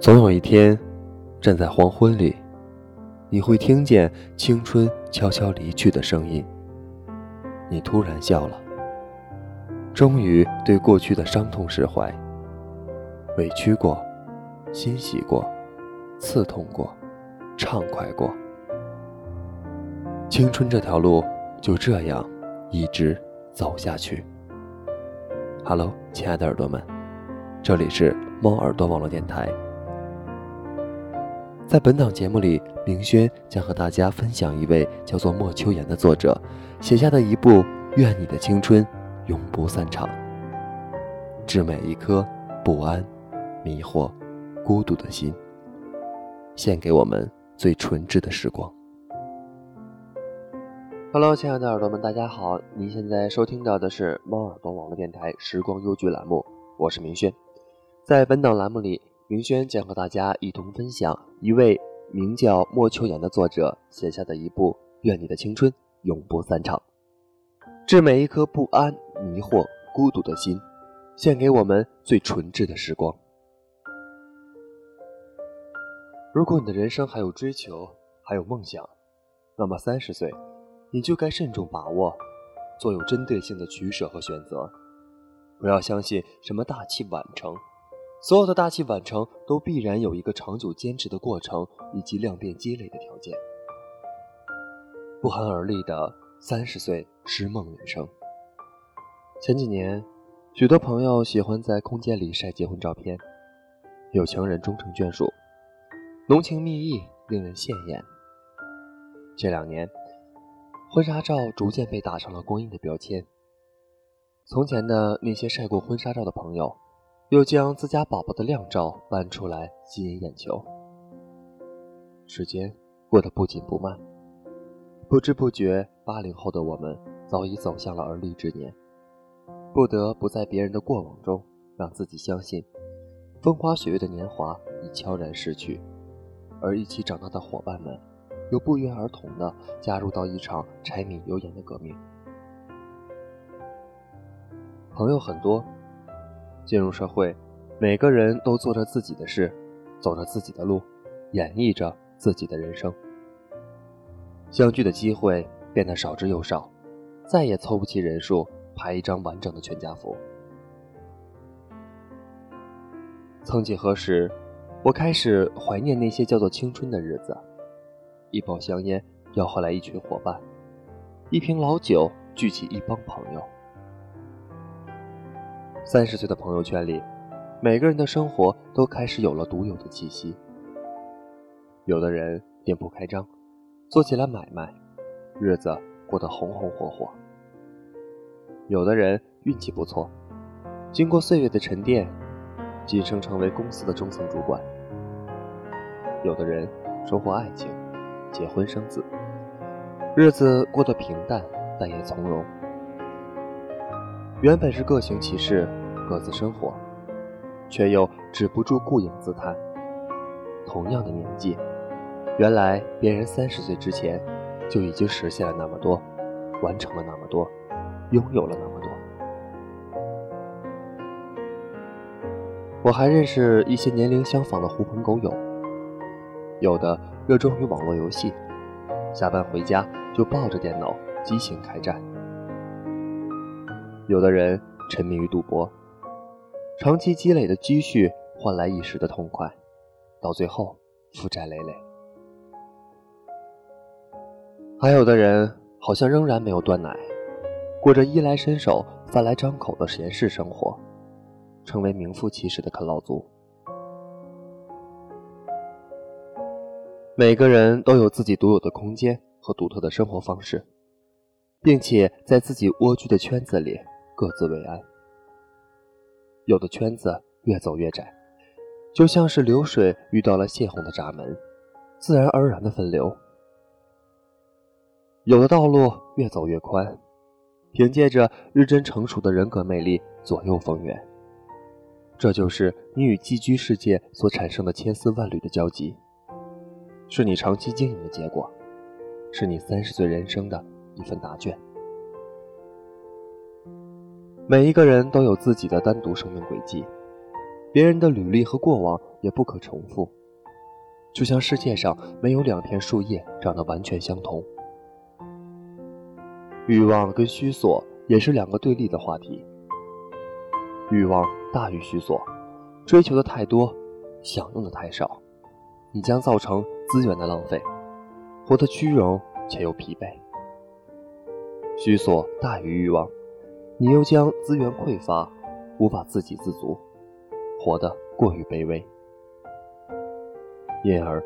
总有一天，站在黄昏里，你会听见青春悄悄离去的声音。你突然笑了，终于对过去的伤痛释怀。委屈过，欣喜过，刺痛过，畅快过。青春这条路就这样一直走下去。Hello，亲爱的耳朵们，这里是猫耳朵网络电台。在本档节目里，明轩将和大家分享一位叫做莫秋言的作者写下的一部《愿你的青春永不散场》，致每一颗不安、迷惑、孤独的心，献给我们最纯挚的时光。Hello，亲爱的耳朵们，大家好！您现在收听到的是猫耳朵网络电台《时光优剧》栏目，我是明轩。在本档栏目里，明轩将和大家一同分享一位名叫莫秋言的作者写下的一部《愿你的青春永不散场》，致每一颗不安、迷惑、孤独的心，献给我们最纯挚的时光。如果你的人生还有追求，还有梦想，那么三十岁。你就该慎重把握，做有针对性的取舍和选择，不要相信什么大器晚成，所有的大器晚成都必然有一个长久坚持的过程以及量变积累的条件。不寒而栗的三十岁诗梦人生。前几年，许多朋友喜欢在空间里晒结婚照片，有情人终成眷属，浓情蜜意，令人羡艳。这两年。婚纱照逐渐被打上了光阴的标签。从前的那些晒过婚纱照的朋友，又将自家宝宝的靓照搬出来吸引眼球。时间过得不紧不慢，不知不觉，八零后的我们早已走向了而立之年，不得不在别人的过往中，让自己相信，风花雪月的年华已悄然逝去，而一起长大的伙伴们。又不约而同地加入到一场柴米油盐的革命。朋友很多，进入社会，每个人都做着自己的事，走着自己的路，演绎着自己的人生。相聚的机会变得少之又少，再也凑不齐人数拍一张完整的全家福。曾几何时，我开始怀念那些叫做青春的日子。一包香烟要换来一群伙伴，一瓶老酒聚起一帮朋友。三十岁的朋友圈里，每个人的生活都开始有了独有的气息。有的人店铺开张，做起了买卖，日子过得红红火火；有的人运气不错，经过岁月的沉淀，晋升成为公司的中层主管；有的人收获爱情。结婚生子，日子过得平淡，但也从容。原本是各行其事，各自生活，却又止不住顾影自叹。同样的年纪，原来别人三十岁之前就已经实现了那么多，完成了那么多，拥有了那么多。我还认识一些年龄相仿的狐朋狗友，有的。热衷于网络游戏，下班回家就抱着电脑激情开战。有的人沉迷于赌博，长期积累的积蓄换来一时的痛快，到最后负债累累。还有的人好像仍然没有断奶，过着衣来伸手、饭来张口的闲适生活，成为名副其实的啃老族。每个人都有自己独有的空间和独特的生活方式，并且在自己蜗居的圈子里各自为安。有的圈子越走越窄，就像是流水遇到了泄洪的闸门，自然而然的分流；有的道路越走越宽，凭借着日臻成熟的人格魅力左右逢源。这就是你与寄居世界所产生的千丝万缕的交集。是你长期经营的结果，是你三十岁人生的一份答卷。每一个人都有自己的单独生命轨迹，别人的履历和过往也不可重复。就像世界上没有两片树叶长得完全相同。欲望跟虚索也是两个对立的话题。欲望大于虚索，追求的太多，享用的太少，你将造成资源的浪费，活得虚荣且又疲惫。虚索大于欲望，你又将资源匮乏，无法自给自足，活得过于卑微。因而，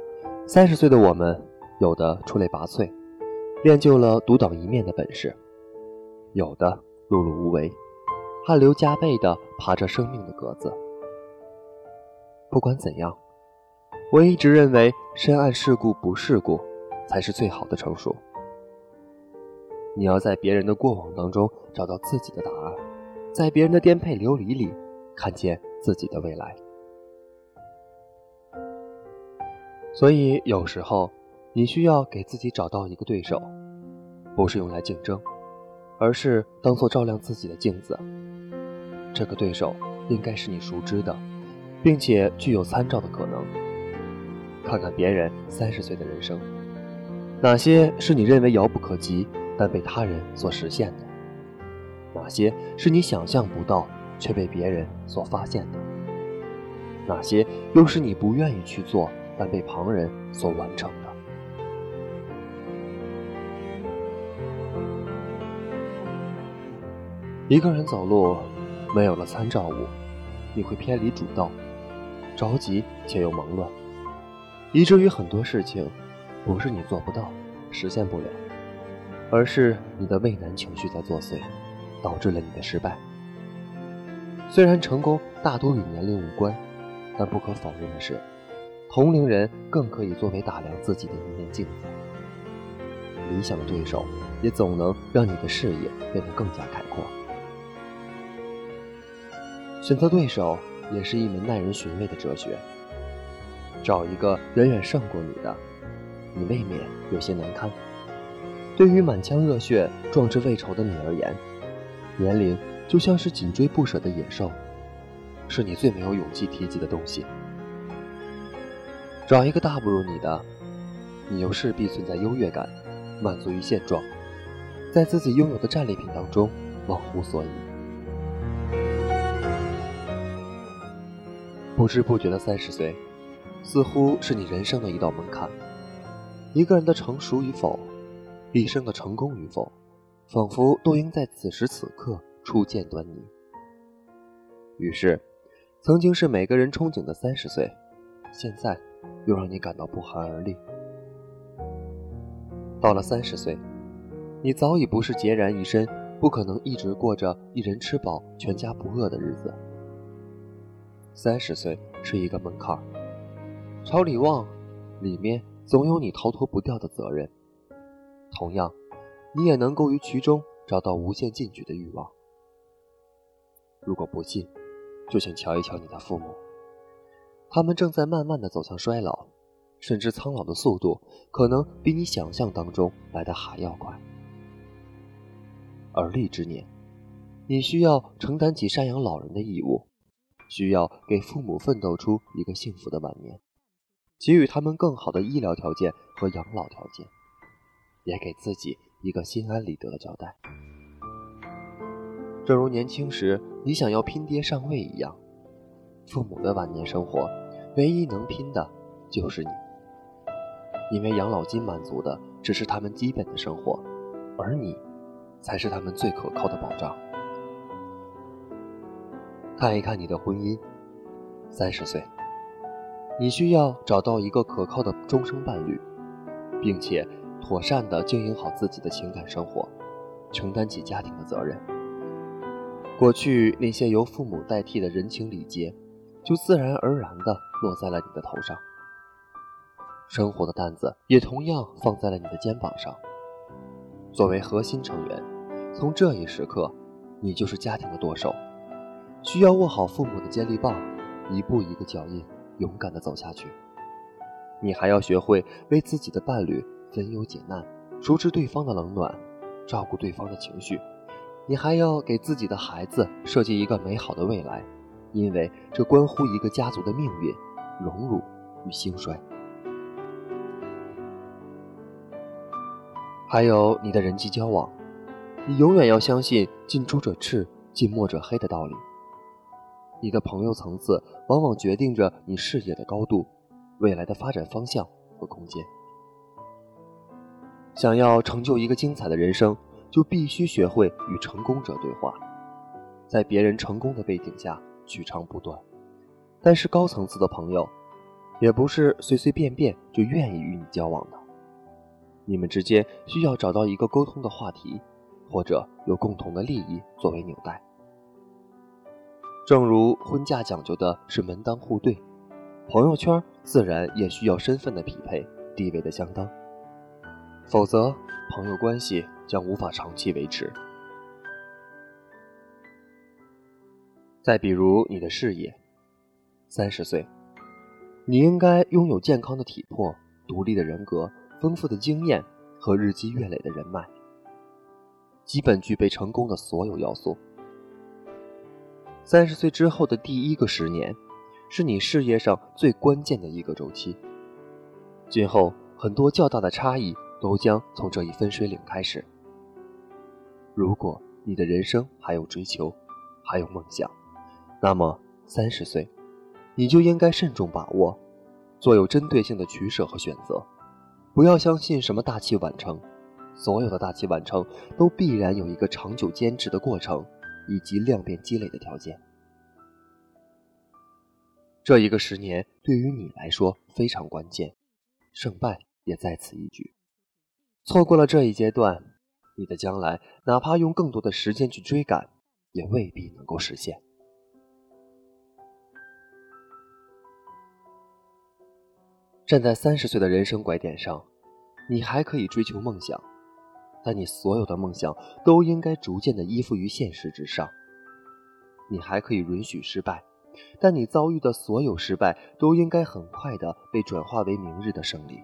三十岁的我们，有的出类拔萃，练就了独当一面的本事；有的碌碌无为，汗流浃背地爬着生命的格子。不管怎样，我一直认为深谙世故不世故，才是最好的成熟。你要在别人的过往当中找到自己的答案，在别人的颠沛流离里看见自己的未来。所以，有时候你需要给自己找到一个对手，不是用来竞争，而是当做照亮自己的镜子。这个对手应该是你熟知的，并且具有参照的可能。看看别人三十岁的人生，哪些是你认为遥不可及，但被他人所实现的？哪些是你想象不到，却被别人所发现的？哪些又是你不愿意去做？但被旁人所完成的。一个人走路，没有了参照物，你会偏离主道，着急且又忙乱，以至于很多事情，不是你做不到、实现不了，而是你的畏难情绪在作祟，导致了你的失败。虽然成功大多与年龄无关，但不可否认的是。同龄人更可以作为打量自己的一面镜子。理想的对手也总能让你的视野变得更加开阔。选择对手也是一门耐人寻味的哲学。找一个远远胜过你的，你未免有些难堪。对于满腔热血、壮志未酬的你而言，年龄就像是紧追不舍的野兽，是你最没有勇气提及的东西。找一个大不如你的，你又势必存在优越感，满足于现状，在自己拥有的战利品当中忘乎所以。不知不觉的三十岁，似乎是你人生的一道门槛。一个人的成熟与否，一生的成功与否，仿佛都应在此时此刻初见端倪。于是，曾经是每个人憧憬的三十岁，现在。又让你感到不寒而栗。到了三十岁，你早已不是孑然一身，不可能一直过着一人吃饱全家不饿的日子。三十岁是一个门槛，朝里望，里面总有你逃脱不掉的责任。同样，你也能够于其中找到无限进取的欲望。如果不信，就请瞧一瞧你的父母。他们正在慢慢的走向衰老，甚至苍老的速度可能比你想象当中来的还要快。而立之年，你需要承担起赡养老人的义务，需要给父母奋斗出一个幸福的晚年，给予他们更好的医疗条件和养老条件，也给自己一个心安理得的交代。正如年轻时你想要拼爹上位一样，父母的晚年生活。唯一能拼的，就是你，因为养老金满足的只是他们基本的生活，而你，才是他们最可靠的保障。看一看你的婚姻，三十岁，你需要找到一个可靠的终生伴侣，并且妥善的经营好自己的情感生活，承担起家庭的责任。过去那些由父母代替的人情礼节。就自然而然地落在了你的头上，生活的担子也同样放在了你的肩膀上。作为核心成员，从这一时刻，你就是家庭的舵手，需要握好父母的接力棒，一步一个脚印，勇敢地走下去。你还要学会为自己的伴侣分忧解难，熟知对方的冷暖，照顾对方的情绪。你还要给自己的孩子设计一个美好的未来。因为这关乎一个家族的命运、荣辱与兴衰。还有你的人际交往，你永远要相信“近朱者赤，近墨者黑”的道理。你的朋友层次往往决定着你事业的高度、未来的发展方向和空间。想要成就一个精彩的人生，就必须学会与成功者对话，在别人成功的背景下取长补短。但是高层次的朋友，也不是随随便便就愿意与你交往的。你们之间需要找到一个沟通的话题，或者有共同的利益作为纽带。正如婚嫁讲究的是门当户对，朋友圈自然也需要身份的匹配、地位的相当，否则朋友关系将无法长期维持。再比如你的事业，三十岁，你应该拥有健康的体魄、独立的人格。丰富的经验和日积月累的人脉，基本具备成功的所有要素。三十岁之后的第一个十年，是你事业上最关键的一个周期。今后很多较大的差异都将从这一分水岭开始。如果你的人生还有追求，还有梦想，那么三十岁，你就应该慎重把握，做有针对性的取舍和选择。不要相信什么大器晚成，所有的大器晚成都必然有一个长久坚持的过程，以及量变积累的条件。这一个十年对于你来说非常关键，胜败也在此一举。错过了这一阶段，你的将来哪怕用更多的时间去追赶，也未必能够实现。站在三十岁的人生拐点上，你还可以追求梦想，但你所有的梦想都应该逐渐的依附于现实之上。你还可以允许失败，但你遭遇的所有失败都应该很快的被转化为明日的胜利。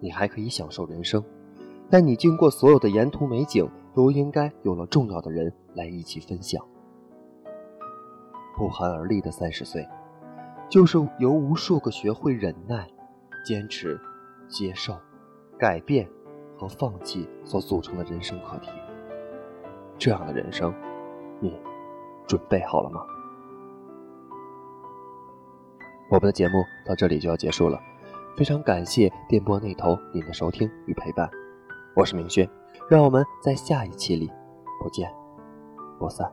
你还可以享受人生，但你经过所有的沿途美景都应该有了重要的人来一起分享。不寒而栗的三十岁。就是由无数个学会忍耐、坚持、接受、改变和放弃所组成的人生课题。这样的人生，你准备好了吗？我们的节目到这里就要结束了，非常感谢电波那头您的收听与陪伴，我是明轩，让我们在下一期里不见不散。